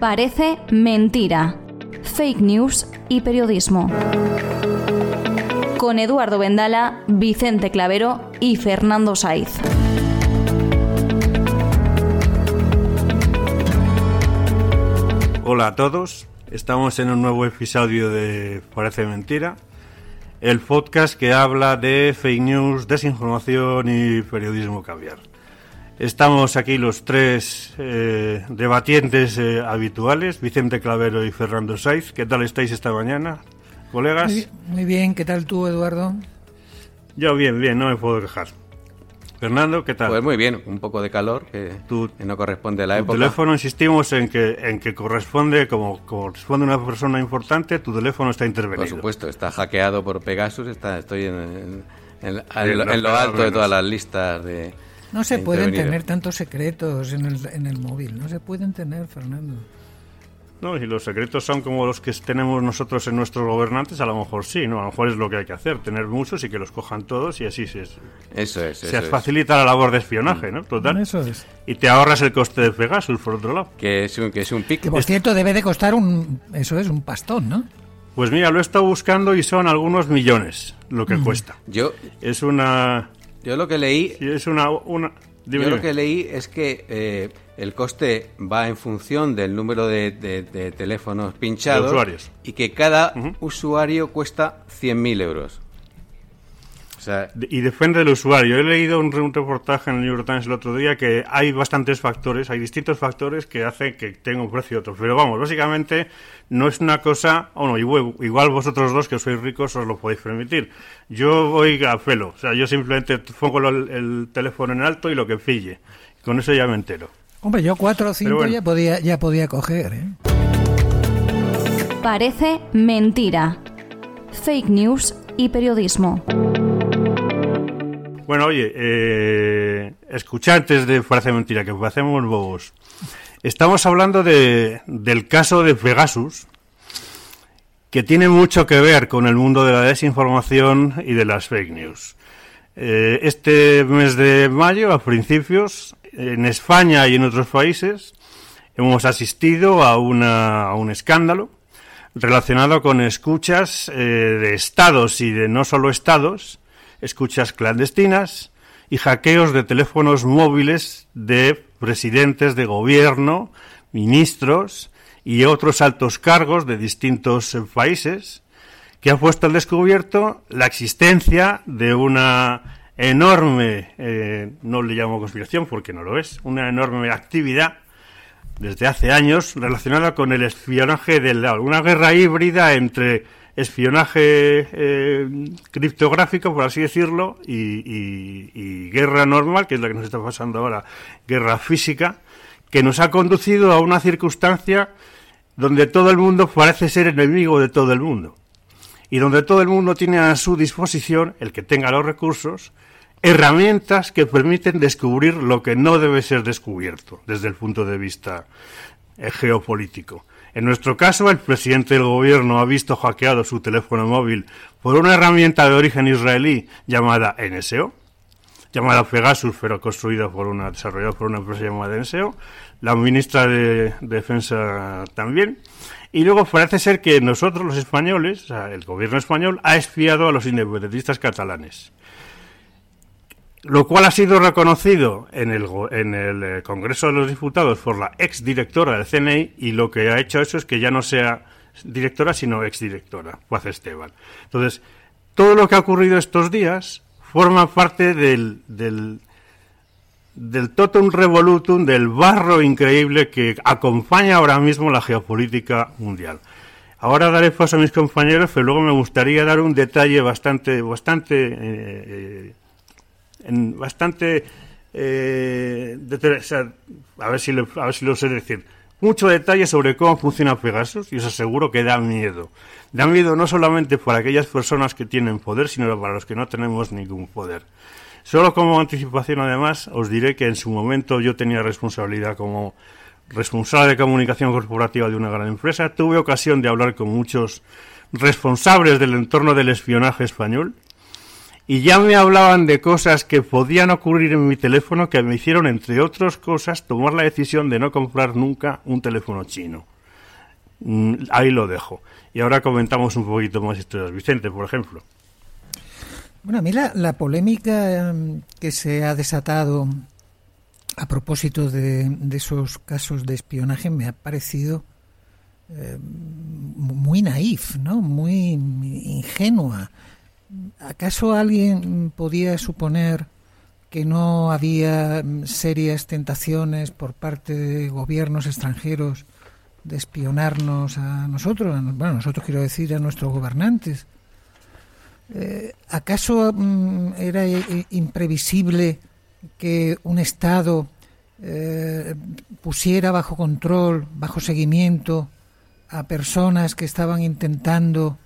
Parece mentira. Fake news y periodismo. Con Eduardo Vendala, Vicente Clavero y Fernando Saiz. Hola a todos, estamos en un nuevo episodio de Parece Mentira, el podcast que habla de fake news, desinformación y periodismo caviar. Estamos aquí los tres eh, debatientes eh, habituales, Vicente Clavero y Fernando Saiz. ¿Qué tal estáis esta mañana, colegas? Muy, muy bien, ¿qué tal tú, Eduardo? Yo bien, bien, no me puedo quejar. Fernando, ¿qué tal? Pues muy bien, un poco de calor que, Tu- que no corresponde a la Tu época. teléfono insistimos en que en que corresponde como corresponde a una persona importante, tu teléfono está intervenido. Por supuesto, está hackeado por Pegasus, está, estoy en, en- en- en lo, lo alto de todas las listas de... No se de pueden tener tantos secretos en el, en el móvil, no se pueden tener, Fernando. No, y los secretos son como los que tenemos nosotros en nuestros gobernantes, a lo mejor sí, ¿no? A lo mejor es lo que hay que hacer, tener muchos y que los cojan todos y así se, Eso es, eso se es. facilita la labor de espionaje, ¿no? Total. Eso es. Y te ahorras el coste de Pegasus, por otro lado. Que es un, que es un pic. Que por cierto debe de costar un, eso es, un pastón, ¿no? Pues mira, lo he estado buscando y son algunos millones lo que cuesta. Yo, Es una... yo lo que leí sí, Es una... una dime, Yo lo que leí es que eh, el coste va en función del número de, de- de teléfonos pinchados De usuarios. y que cada usuario cuesta 100.000 euros. O sea, Y depende del usuario. He leído un, un reportaje en el New York Times el otro día que hay bastantes factores, hay distintos factores que hacen que tenga un precio y otro. Pero vamos, básicamente no es una cosa, o no, igual, igual vosotros dos que sois ricos os lo podéis permitir. Yo voy a pelo, o sea, yo simplemente pongo lo- el, teléfono en alto y lo que pille. Con eso ya me entero. Hombre, yo cuatro o cinco bueno. ya podía ya podía coger, ¿eh? Parece mentira. Fake news y periodismo. Bueno, oye, eh, escuchantes de Parece Mentira, que parecemos bobos. Estamos hablando de, del caso de Pegasus, que tiene mucho que ver con el mundo de la desinformación y de las fake news. Eh, este mes de mayo, a principios, en España y en otros países, hemos asistido a, una, a un escándalo relacionado con escuchas eh, de estados y de no solo estados, escuchas clandestinas y hackeos de teléfonos móviles de presidentes de gobierno, ministros y otros altos cargos de distintos países que ha puesto al descubierto la existencia de una enorme, eh, no le llamo conspiración porque no lo es, una enorme actividad desde hace años relacionada con el espionaje del lado, una guerra híbrida entre espionaje eh, criptográfico, por así decirlo, y, guerra normal, que es la que nos está pasando ahora, guerra física, que nos ha conducido a una circunstancia donde todo el mundo parece ser enemigo de todo el mundo y donde todo el mundo tiene a su disposición, el que tenga los recursos, herramientas que permiten descubrir lo que no debe ser descubierto desde el punto de vista eh, geopolítico. En nuestro caso, el presidente del gobierno ha visto hackeado su teléfono móvil por una herramienta de origen israelí llamada NSO, llamada Pegasus, pero construida por una, desarrollada por una empresa llamada NSO, la ministra de Defensa también, y luego parece ser que nosotros los españoles, o sea, el gobierno español, ha espiado a los independentistas catalanes. Lo cual ha sido reconocido en el, en el eh, Congreso de los Diputados por la exdirectora del CNI y lo que ha hecho eso es que ya no sea directora sino exdirectora, Paz Esteban. Entonces, todo lo que ha ocurrido estos días forma parte del, del, del totum revolutum, del barro increíble que acompaña ahora mismo la geopolítica mundial. Ahora daré paso a mis compañeros, pero luego me gustaría dar un detalle bastante, bastante eh, eh, en bastante eh, o sea, a ver si a ver si lo sé decir. Mucho detalle sobre cómo funciona Pegasus y os aseguro que da miedo. Da miedo no solamente para aquellas personas que tienen poder sino para los que no tenemos ningún poder. Solo como anticipación además os diré que en su momento yo tenía responsabilidad como responsable de comunicación corporativa de una gran empresa. Tuve ocasión de hablar con muchos responsables del entorno del espionaje español y ya me hablaban de cosas que podían ocurrir en mi teléfono que me hicieron, entre otras cosas, tomar la decisión de no comprar nunca un teléfono chino. Mm, Ahí lo dejo. Y ahora comentamos un poquito más historias. Vicente, por ejemplo. Bueno, a mí la, la polémica em, que se ha desatado a propósito de, de esos casos de espionaje me ha parecido eh, muy naif, ¿no? Muy ingenua. ¿Acaso alguien podía suponer que no había mm, serias tentaciones por parte de gobiernos extranjeros de espionarnos a nosotros? A no- Bueno, nosotros quiero decir a nuestros gobernantes. Eh, ¿Acaso mm, era i- imprevisible que un Estado eh, pusiera bajo control, bajo seguimiento a personas que estaban intentando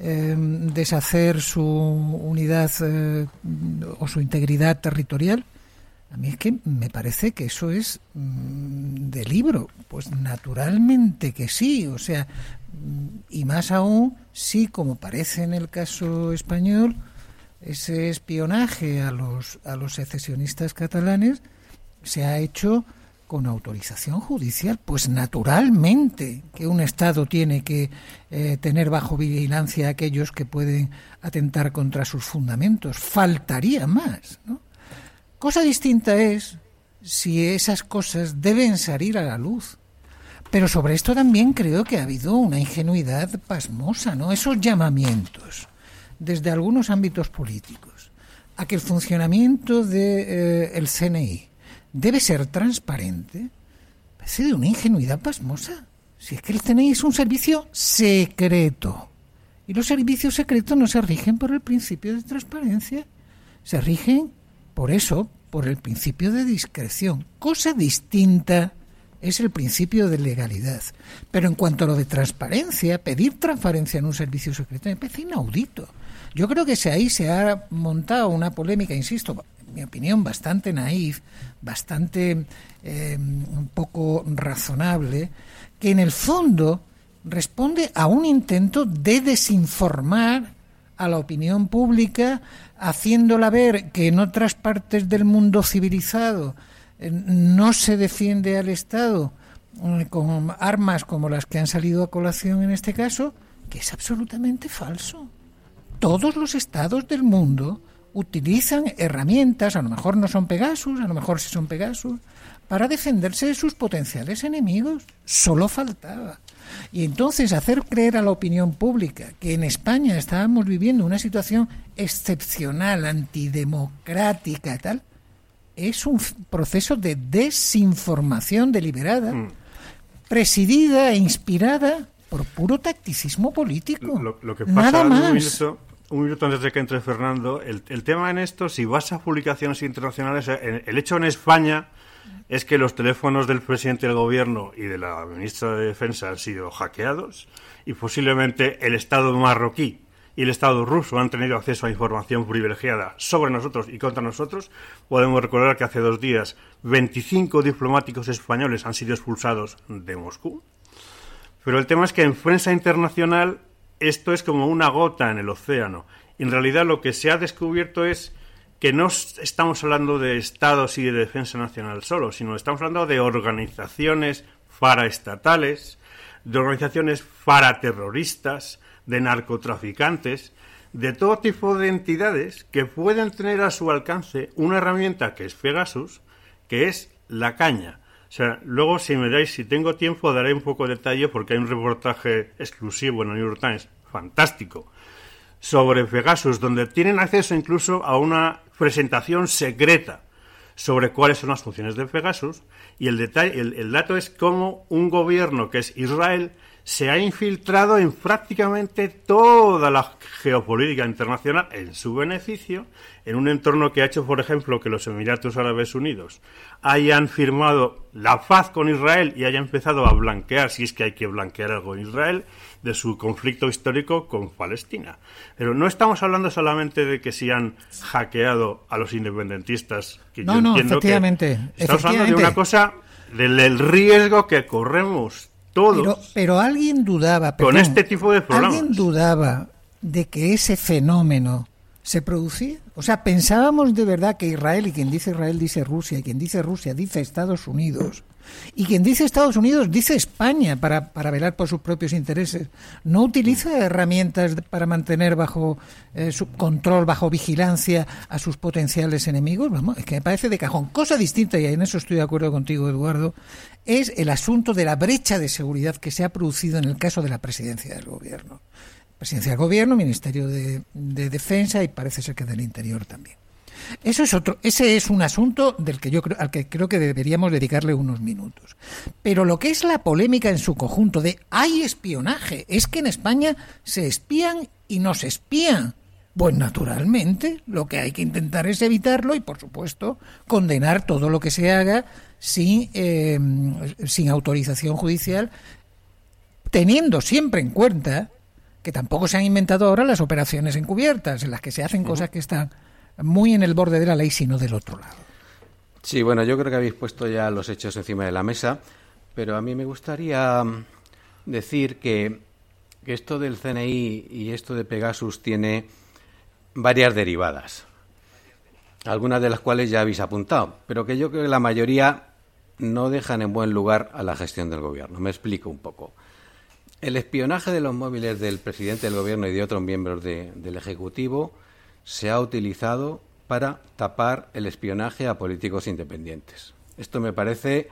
eh, deshacer su unidad eh, o su integridad territorial? A mí es que me parece que eso es mm, de libro. Pues naturalmente que sí. O sea, y más aún si, como parece en el caso español, ese espionaje a los, a los secesionistas catalanes se ha hecho con autorización judicial. Pues naturalmente que un Estado tiene que eh, tener bajo vigilancia a aquellos que pueden atentar contra sus fundamentos. Faltaría más, ¿no? Cosa distinta es si esas cosas deben salir a la luz. Pero sobre esto también creo que ha habido una ingenuidad pasmosa, ¿no? Esos llamamientos desde algunos ámbitos políticos a que el funcionamiento del CNI debe ser transparente, parece de una ingenuidad pasmosa. Si es que el CNI es un servicio secreto. Y los servicios secretos no se rigen por el principio de transparencia, se rigen por eso, por el principio de discreción. Cosa distinta es el principio de legalidad. Pero en cuanto a lo de transparencia, pedir transparencia en un servicio secreto me parece inaudito. Yo creo que se, ahí se ha montado una polémica, insisto, mi opinión, bastante naif, bastante eh, un poco razonable, que en el fondo responde a un intento de desinformar a la opinión pública, haciéndola ver que en otras partes del mundo civilizado eh, no se defiende al Estado eh, con armas como las que han salido a colación en este caso, que es absolutamente falso. Todos los estados del mundo utilizan herramientas, a lo mejor no son Pegasus, a lo mejor sí son Pegasus, para defenderse de sus potenciales enemigos. Solo faltaba. Y entonces hacer creer a la opinión pública que en España estábamos viviendo una situación excepcional, antidemocrática y tal, es un proceso de desinformación deliberada, presidida e inspirada por puro tacticismo político. Lo, lo que pasa, Nada más. Un minuto antes de que entre Fernando, el, tema en esto, si vas a publicaciones internacionales, el, el hecho en España es que los teléfonos del presidente del gobierno y de la ministra de Defensa han sido hackeados y posiblemente el Estado marroquí y el Estado ruso han tenido acceso a información privilegiada sobre nosotros y contra nosotros. Podemos recordar que hace dos días 25 diplomáticos españoles han sido expulsados de Moscú. Pero el tema es que en prensa internacional esto es como una gota en el océano. En realidad lo que se ha descubierto es que no estamos hablando de estados y de defensa nacional solo, sino estamos hablando de organizaciones paraestatales, de organizaciones paraterroristas, de narcotraficantes, de todo tipo de entidades que pueden tener a su alcance una herramienta que es Pegasus, que es la caña. Sea, luego si me dais, si tengo tiempo, daré un poco de detalle porque hay un reportaje exclusivo en el New York Times, fantástico, sobre Pegasus, donde tienen acceso incluso a una presentación secreta sobre cuáles son las funciones de Pegasus y el detalle, el, el dato es cómo un gobierno que es Israel se ha infiltrado en prácticamente toda la geopolítica internacional en su beneficio, en un entorno que ha hecho, por ejemplo, que los Emiratos Árabes Unidos hayan firmado la paz con Israel y hayan empezado a blanquear, si es que hay que blanquear algo en Israel, de su conflicto histórico con Palestina. Pero no estamos hablando solamente de que se han hackeado a los independentistas, que no, no, efectivamente, estamos hablando de una cosa del riesgo que corremos pero, pero alguien dudaba. con este tipo de programas. Alguien dudaba de que ese fenómeno se producía. O sea, pensábamos de verdad que Israel, y quien dice Israel dice Rusia, y quien dice Rusia dice Estados Unidos, y quien dice Estados Unidos dice España para, para velar por sus propios intereses. No utiliza herramientas para mantener bajo eh, su control, bajo vigilancia a sus potenciales enemigos. Vamos, es que me parece de cajón. Cosa distinta, y en eso estoy de acuerdo contigo, Eduardo, es el asunto de la brecha de seguridad que se ha producido en el caso de la presidencia del gobierno. Presidencia del gobierno, Ministerio de, de Defensa y parece ser que del Interior también. Eso es otro, ese es un asunto del que yo creo, al que creo que deberíamos dedicarle unos minutos. Pero lo que es la polémica en su conjunto de hay espionaje, es que en España se espían y no se espían. Pues naturalmente, lo que hay que intentar es evitarlo y, por supuesto, condenar todo lo que se haga sin, eh, sin autorización judicial, teniendo siempre en cuenta que tampoco se han inventado ahora las operaciones encubiertas, en las que se hacen cosas que están muy en el borde de la ley, sino del otro lado. Sí, bueno, yo creo que habéis puesto ya los hechos encima de la mesa, pero a mí me gustaría mm, decir que, esto del CNI y esto de Pegasus tiene varias derivadas, algunas de las cuales ya habéis apuntado, pero que yo creo que la mayoría no dejan en buen lugar a la gestión del gobierno. Me explico un poco. El espionaje de los móviles del presidente del gobierno y de otros miembros del Ejecutivo se ha utilizado para tapar el espionaje a políticos independientes. Esto me parece,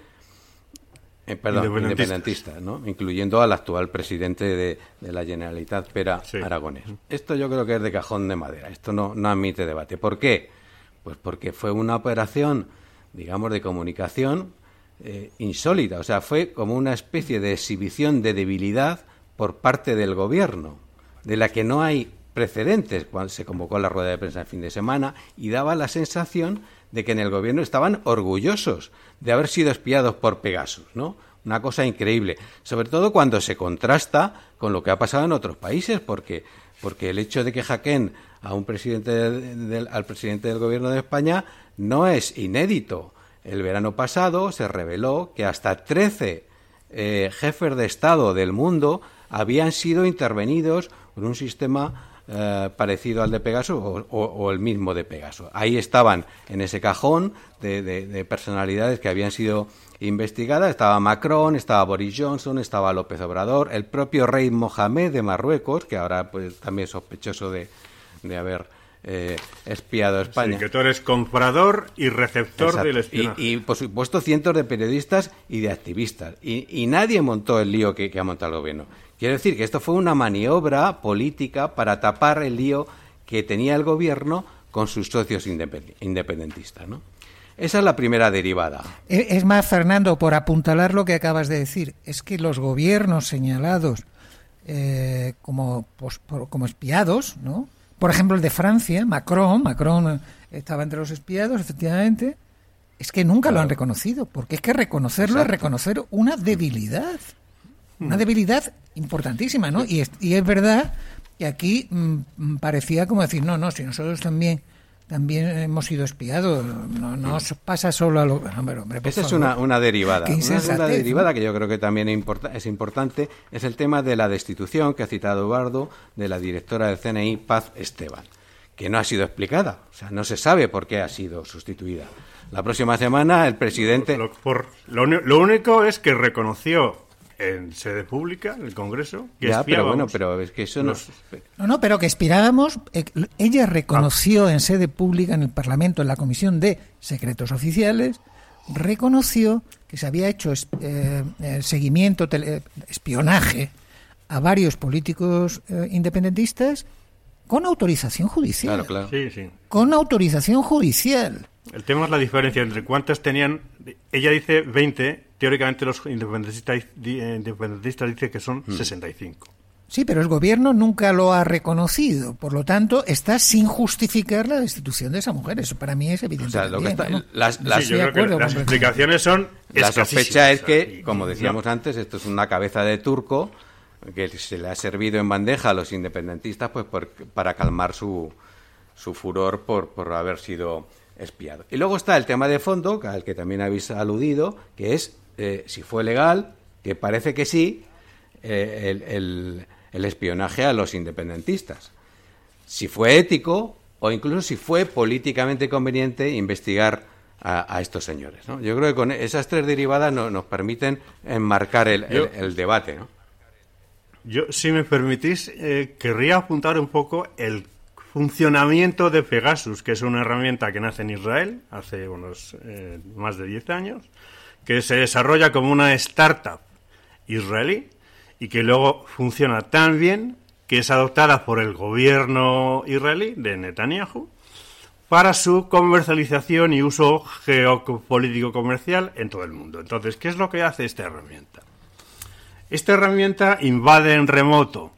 eh, perdón, independentista, ¿no? incluyendo al actual presidente de, la Generalitat, Pera Aragonés. Esto yo creo que es de cajón de madera. Esto no, no admite debate. ¿Por qué? Pues porque fue una operación, digamos, de comunicación eh, insólita. O sea, fue como una especie de exhibición de debilidad por parte del gobierno, de la que no hay precedentes cuando se convocó la rueda de prensa el fin de semana y daba la sensación de que en el gobierno estaban orgullosos de haber sido espiados por Pegasus, ¿no? Una cosa increíble, sobre todo cuando se contrasta con lo que ha pasado en otros países, porque porque el hecho de que hackeen a un presidente del, al presidente del gobierno de España no es inédito. El verano pasado se reveló que hasta 13 eh, jefes de Estado del mundo habían sido intervenidos por un sistema eh, parecido al de Pegasus o, el mismo de Pegasus. Ahí estaban en ese cajón de, personalidades que habían sido investigadas. Estaba Macron, estaba Boris Johnson, estaba López Obrador, el propio rey Mohamed de Marruecos, que ahora pues también es sospechoso de, haber eh, espiado a España. Sí, que tú eres comprador y receptor del espionaje. Y, por supuesto cientos de periodistas y de activistas. Y, nadie montó el lío que, que ha montado el gobierno. Quiero decir que esto fue una maniobra política para tapar el lío que tenía el gobierno con sus socios independentistas, ¿no? Esa es la primera derivada. E, es más, Fernando, por apuntalar lo que acabas de decir, es que los gobiernos señalados eh, como, pues, como espiados, ¿no? Por ejemplo, el de Francia, Macron, Macron estaba entre los espiados, efectivamente, es que nunca lo han reconocido, porque es que reconocerlo es reconocer una debilidad. Una debilidad importantísima, ¿no? Y es, y es verdad que aquí mm, parecía como decir, no, no, si nosotros también también hemos sido espiados, no, no pasa solo a lo... Hombre, hombre, Esa es una, una derivada. Una derivada que yo creo que también es importante es el tema de la destitución que ha citado Eduardo de la directora del CNI, Paz Esteban, que no ha sido explicada, o sea, no se sabe por qué ha sido sustituida. La próxima semana el presidente... por, lo único es que reconoció en sede pública, en el Congreso, que ya, pero bueno, pero es que eso no... No, no, pero que espirábamos, eh, ella reconoció en sede pública, en el Parlamento, en la Comisión de Secretos Oficiales, reconoció que se había hecho eh, eh, seguimiento, espionaje a varios políticos independentistas con autorización judicial. Claro, claro. Sí, sí. Con autorización judicial. El tema es la diferencia entre cuántas tenían ella dice 20, teóricamente los independentistas, independentistas dicen que son 65. Mm. Sí, pero el gobierno nunca lo ha reconocido. Por lo tanto, está sin justificar la destitución de esa mujer. Eso para mí es evidente. las, explicaciones son. La sospecha es que, como decíamos antes, esto es una cabeza de turco que se le ha servido en bandeja a los independentistas pues para calmar su, su furor por, por haber sido espiado. Y luego está el tema de fondo, al que también habéis aludido, que es eh, si fue legal, que parece que sí, eh, el el espionaje a los independentistas. Si fue ético o incluso si fue políticamente conveniente investigar a, estos señores. ¿no? Yo creo que con esas tres derivadas nos permiten enmarcar el, debate. ¿no? Yo, si me permitís, eh, querría apuntar un poco el funcionamiento de Pegasus, que es una herramienta que nace en Israel hace unos eh, más de 10 años, que se desarrolla como una startup israelí y que luego funciona tan bien que es adoptada por el gobierno israelí de Netanyahu para su comercialización y uso geopolítico comercial en todo el mundo. Entonces, ¿qué es lo que hace esta herramienta? Esta herramienta invade en remoto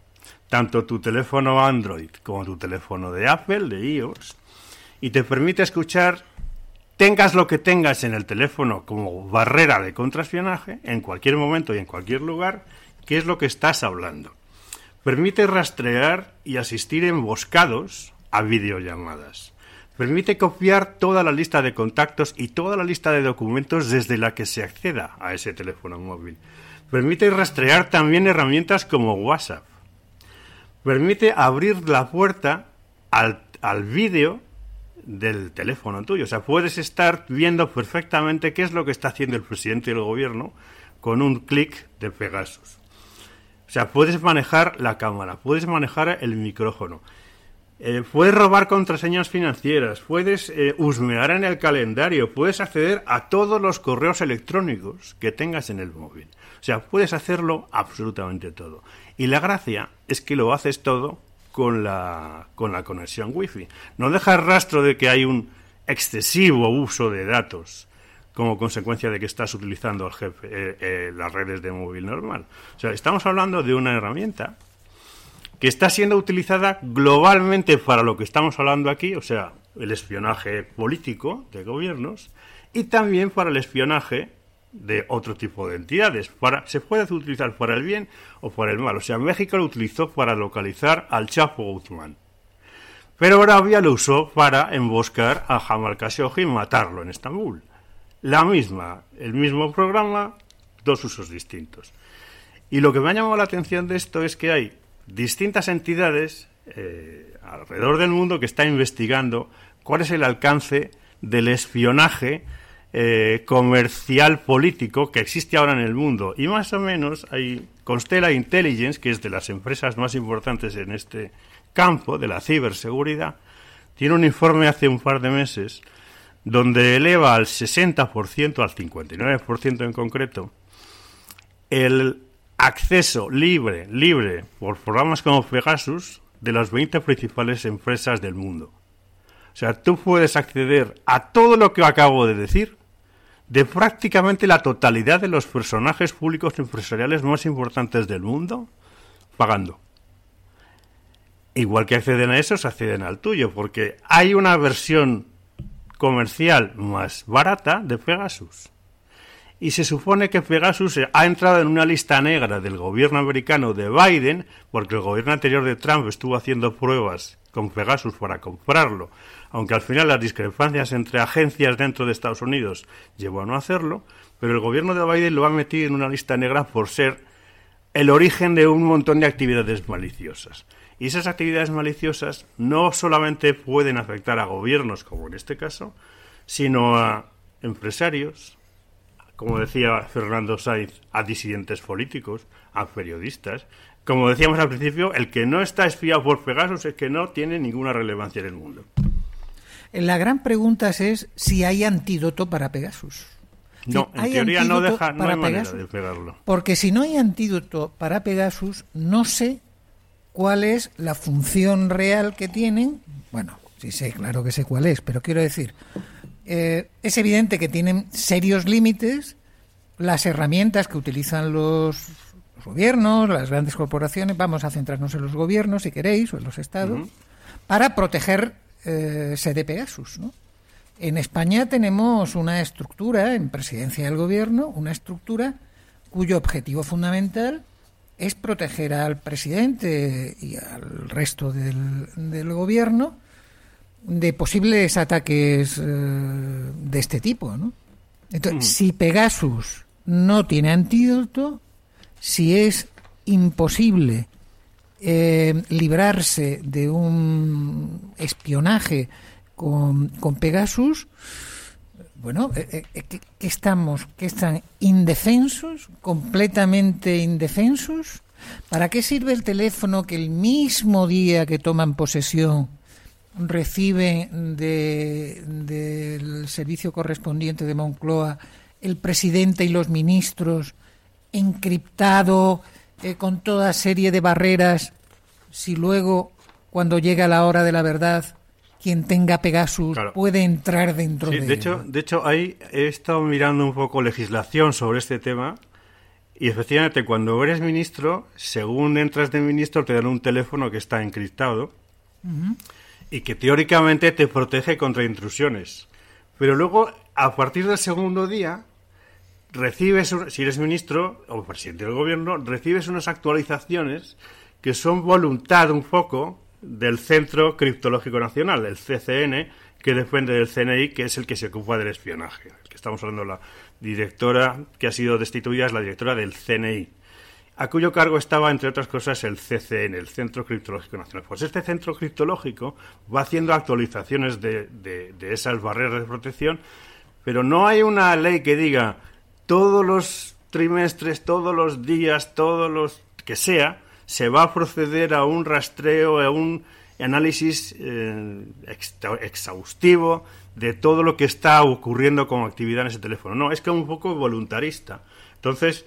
tanto tu teléfono Android como tu teléfono de Apple, de iOS, y te permite escuchar, tengas lo que tengas en el teléfono como barrera de contraespionaje, en cualquier momento y en cualquier lugar, qué es lo que estás hablando. Permite rastrear y asistir emboscados a videollamadas. Permite copiar toda la lista de contactos y toda la lista de documentos desde la que se acceda a ese teléfono móvil. Permite rastrear también herramientas como WhatsApp. Permite abrir la puerta al, al vídeo del teléfono tuyo. O sea, puedes estar viendo perfectamente qué es lo que está haciendo el presidente del gobierno con un clic de Pegasus. O sea, puedes manejar la cámara, puedes manejar el micrófono, eh, puedes robar contraseñas financieras, puedes eh, husmear en el calendario, puedes acceder a todos los correos electrónicos que tengas en el móvil. O sea, puedes hacerlo absolutamente todo. Y la gracia es que lo haces todo con la, con la conexión wifi. No dejas rastro de que hay un excesivo uso de datos como consecuencia de que estás utilizando el jefe, eh, eh, las redes de móvil normal. O sea, estamos hablando de una herramienta que está siendo utilizada globalmente para lo que estamos hablando aquí, o sea, el espionaje político de gobiernos y también para el espionaje de otro tipo de entidades. Para, se puede utilizar para el bien o para el mal. O sea, México lo utilizó para localizar al Chapo Guzmán. Pero Arabia lo usó para emboscar a Jamal Khashoggi y matarlo en Estambul la misma, el mismo programa, dos usos distintos. Y lo que me ha llamado la atención de esto es que hay distintas entidades eh, alrededor del mundo que están investigando cuál es el alcance del espionaje eh, comercial político que existe ahora en el mundo. Y más o menos hay Constella Intelligence, que es de las empresas más importantes en este campo de la ciberseguridad, tiene un informe hace un par de meses donde eleva al 60%, al 59% en concreto, el acceso libre, libre por programas como Pegasus de las 20 principales empresas del mundo. O sea, tú puedes acceder a todo lo que acabo de decir de prácticamente la totalidad de los personajes públicos empresariales más importantes del mundo pagando. Igual que acceden a esos, acceden al tuyo, porque hay una versión comercial más barata de Pegasus. Y se supone que Pegasus ha entrado en una lista negra del gobierno americano de Biden, porque el gobierno anterior de Trump estuvo haciendo pruebas con Pegasus para comprarlo, aunque al final las discrepancias entre agencias dentro de Estados Unidos llevó a no hacerlo, pero el gobierno de Biden lo ha metido en una lista negra por ser el origen de un montón de actividades maliciosas. Y esas actividades maliciosas no solamente pueden afectar a gobiernos, como en este caso, sino a empresarios, como decía Fernando Sainz, a disidentes políticos, a periodistas. Como decíamos al principio, el que no está espiado por Pegasus es que no tiene ninguna relevancia en el mundo. La gran pregunta es si hay antídoto para Pegasus. No, en teoría no deja no hay manera de pegarlo. Porque si no hay antídoto para Pegasus, no sé cuál es la función real que tienen. Bueno, sí sé, claro que sé cuál es, pero quiero decir, Eh, es evidente que tienen serios límites las herramientas que utilizan los, gobiernos, las grandes corporaciones, vamos a centrarnos en los gobiernos, si queréis, o en los estados, para proteger eh, sede Pegasus. ¿no? En España tenemos una estructura, en presidencia del gobierno, una estructura cuyo objetivo fundamental es proteger al presidente y al resto del, del gobierno de posibles ataques eh, de este tipo. ¿no? Entonces, si Pegasus no tiene antídoto, si es imposible eh, librarse de un espionaje con, con Pegasus, bueno, eh, eh, ¿qué, estamos? ¿Que están indefensos? ¿Completamente indefensos? ¿Para qué sirve el teléfono que el mismo día que toman posesión reciben del servicio correspondiente de Moncloa el presidente y los ministros encriptado eh, con toda serie de barreras si luego cuando llega la hora de la verdad quien tenga Pegasus puede entrar dentro de de hecho de hecho ahí he estado mirando un poco legislación sobre este tema y efectivamente cuando eres ministro según entras de ministro te dan un teléfono que está encriptado y que teóricamente te protege contra intrusiones. Pero luego, a partir del segundo día, recibes, si eres ministro o presidente del gobierno, recibes unas actualizaciones que son voluntad un poco del Centro Criptológico Nacional, el CCN, que depende del CNI, que es el que se ocupa del espionaje. que estamos hablando, la directora que ha sido destituida es la directora del CNI a cuyo cargo estaba, entre otras cosas, el CCN, el Centro Criptológico Nacional. Pues este centro criptológico va haciendo actualizaciones de, de, esas barreras de protección, pero no hay una ley que diga todos los trimestres, todos los días, todos los que sea, se va a proceder a un rastreo, a un análisis eh, exhaustivo de todo lo que está ocurriendo con actividad en ese teléfono. No, es que es un poco voluntarista. Entonces,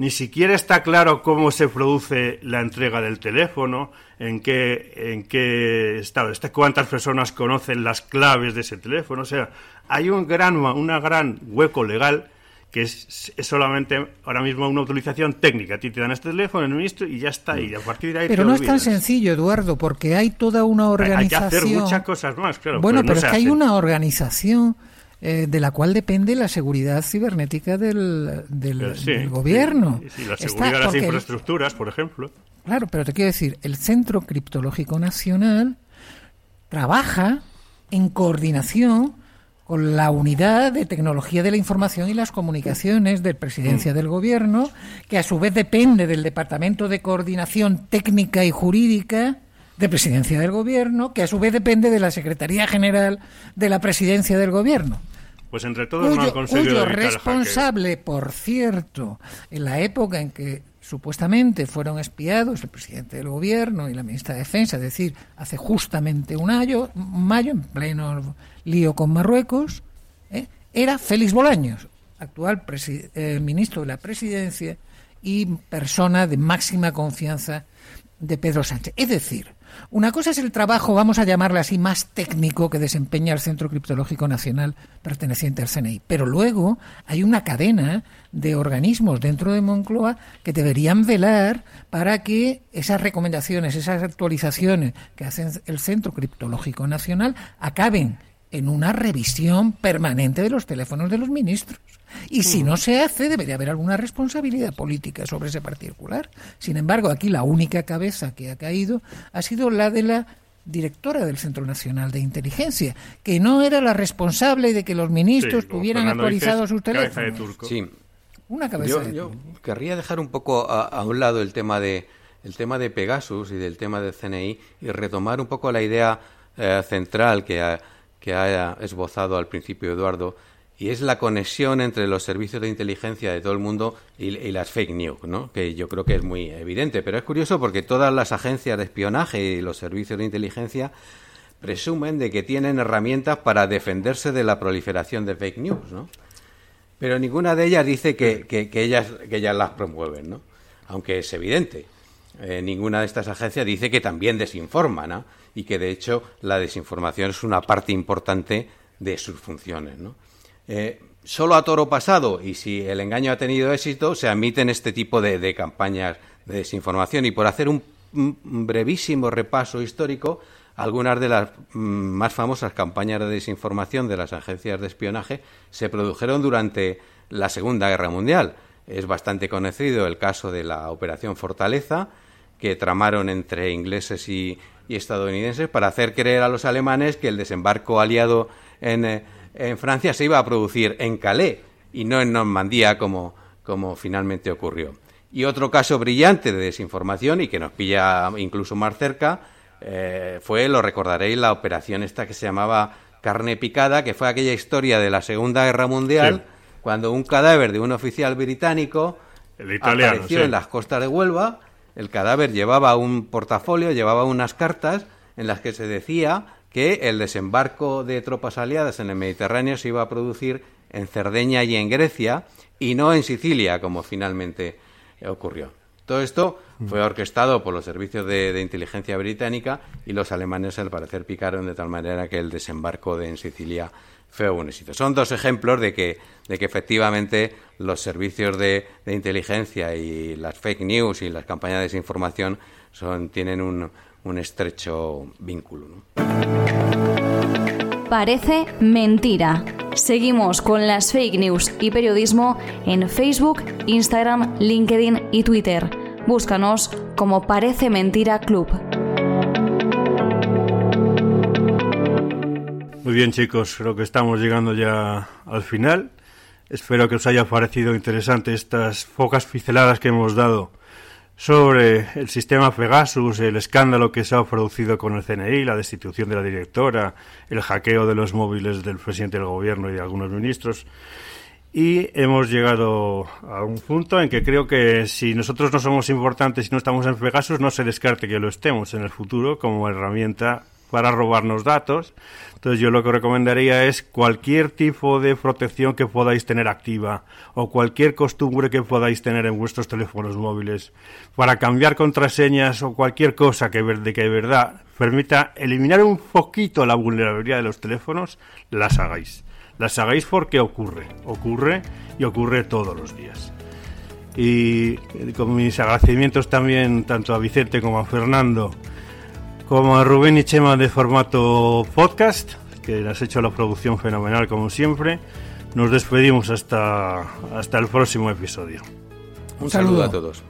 ni siquiera está claro cómo se produce la entrega del teléfono, en qué, en qué estado, cuántas personas conocen las claves de ese teléfono. O sea, hay un gran, una gran hueco legal que es, solamente ahora mismo una utilización técnica. A ti te dan este teléfono, el ministro, y ya está. Y a partir de ahí Pero no es tan sencillo, Eduardo, porque hay toda una organización. Hay que hacer muchas cosas más, claro. Bueno, pero, es que hay una organización eh, de la cual depende la seguridad cibernética del, del, eh, gobierno. Sí, la seguridad de las infraestructuras, por ejemplo. Claro, pero te quiero decir, el Centro Criptológico Nacional trabaja en coordinación con la unidad de tecnología de la información y las comunicaciones de presidencia mm. del gobierno, que a su vez depende del Departamento de Coordinación Técnica y Jurídica de presidencia del gobierno, que a su vez depende de la Secretaría General de la presidencia del gobierno. Pues entre todos cuyo, no cuyo responsable, por cierto, en la época en que supuestamente fueron espiados el presidente del gobierno y la ministra de Defensa, es decir, hace justamente un año, mayo, en pleno lío con Marruecos, ¿eh? era Félix Bolaños, actual eh, ministro de la presidencia y persona de máxima confianza de Pedro Sánchez. Es decir, una cosa es el trabajo, vamos a llamarle así, más técnico que desempeña el Centro Criptológico Nacional perteneciente al CNI. Pero luego hay una cadena de organismos dentro de Moncloa que deberían velar para que esas recomendaciones, esas actualizaciones que hace el Centro Criptológico Nacional acaben en una revisión permanente de los teléfonos de los ministros. Y si no se hace, debería haber alguna responsabilidad política sobre ese particular. Sin embargo, aquí la única cabeza que ha caído ha sido la de la directora del Centro Nacional de Inteligencia, que no era la responsable de que los ministros tuvieran actualizados sus teléfonos. Sí. Una cabeza yo, yo querría dejar un poco a, un lado el tema de el tema de Pegasus y del tema del CNI y retomar un poco la idea eh, central que ha, que ha esbozado al principio Eduardo y es la conexión entre los servicios de inteligencia de todo el mundo y, las fake news, ¿no? que yo creo que es muy evidente. Pero es curioso porque todas las agencias de espionaje y los servicios de inteligencia presumen de que tienen herramientas para defenderse de la proliferación de fake news, ¿no? Pero ninguna de ellas dice que, ellas, que ellas las promueven, ¿no? Aunque es evidente. Eh, ninguna de estas agencias dice que también desinforman, ¿no? Y que de hecho la desinformación es una parte importante de sus funciones. ¿no? Eh, solo a toro pasado, y si el engaño ha tenido éxito, se admiten este tipo de, campañas de desinformación. Y por hacer un, brevísimo repaso histórico, algunas de las mm, más famosas campañas de desinformación de las agencias de espionaje se produjeron durante la Segunda Guerra Mundial. Es bastante conocido el caso de la Operación Fortaleza, que tramaron entre ingleses y, estadounidenses para hacer creer a los alemanes que el desembarco aliado en, eh, en Francia se iba a producir en Calais y no en Normandía como, como finalmente ocurrió. Y otro caso brillante de desinformación y que nos pilla incluso más cerca eh, fue, lo recordaréis, la operación esta que se llamaba carne picada, que fue aquella historia de la Segunda Guerra Mundial, cuando un cadáver de un oficial británico apareció en las costas de Huelva. El cadáver llevaba un portafolio, llevaba unas cartas en las que se decía que el desembarco de tropas aliadas en el Mediterráneo se iba a producir en Cerdeña y en Grecia y no en Sicilia, como finalmente ocurrió. Todo esto fue orquestado por los servicios de, inteligencia británica y los alemanes al parecer picaron de tal manera que el desembarco de en Sicilia fue un éxito. Son dos ejemplos de que, de que efectivamente los servicios de, inteligencia y las fake news y las campañas de desinformación son, tienen un, un estrecho vínculo. Parece mentira. Seguimos con las fake news y periodismo en Facebook, Instagram, LinkedIn y Twitter. Búscanos como Parece Mentira Club. Muy bien chicos, creo que estamos llegando ya al final. Espero que os haya parecido interesante estas pocas pinceladas que hemos dado sobre el sistema Pegasus, el escándalo que se ha producido con el CNI, la destitución de la directora, el hackeo de los móviles del presidente del gobierno y de algunos ministros. Y hemos llegado a un punto en que creo que si nosotros no somos importantes y no estamos en Pegasus, no se descarte que lo estemos en el futuro como herramienta para robarnos datos. Entonces yo lo que recomendaría es cualquier tipo de protección que podáis tener activa o cualquier costumbre que podáis tener en vuestros teléfonos móviles para cambiar contraseñas o cualquier cosa que, de que de verdad permita eliminar un poquito la vulnerabilidad de los teléfonos, las hagáis. Las hagáis porque ocurre, ocurre y ocurre todos los días. Y con mis agradecimientos también tanto a Vicente como a Fernando como a Rubén y Chema de formato podcast, que has hecho la producción fenomenal como siempre. Nos despedimos hasta, hasta el próximo episodio. Un saludo a todos.